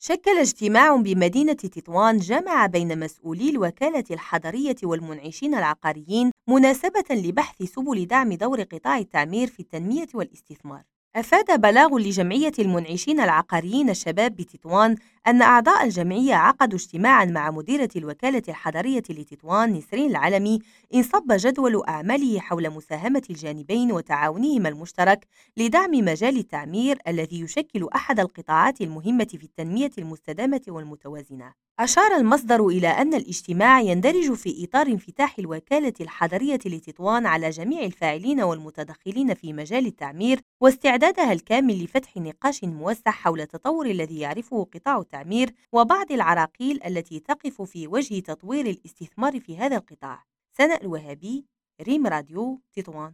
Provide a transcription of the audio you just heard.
شكل اجتماع بمدينة تطوان جمع بين مسؤولي الوكالة الحضرية والمنعشين العقاريين مناسبة لبحث سبل دعم دور قطاع التعمير في التنمية والاستثمار. أفاد بلاغ لجمعية المنعشين العقاريين الشباب بتطوان أن أعضاء الجمعية عقدوا اجتماعا مع مديرة الوكالة الحضرية لتطوان نسرين العلمي انصب جدول أعماله حول مساهمة الجانبين وتعاونهما المشترك لدعم مجال التعمير الذي يشكل أحد القطاعات المهمة في التنمية المستدامة والمتوازنة. أشار المصدر إلى أن الاجتماع يندرج في إطار انفتاح الوكالة الحضرية لتطوان على جميع الفاعلين والمتدخلين في مجال التعمير واستعدادها الكامل لفتح نقاش موسع حول التطور الذي يعرفه قطاع التعمير وبعض العراقيل التي تقف في وجه تطوير الاستثمار في هذا القطاع. سناء الوهابي ريم راديو تطوان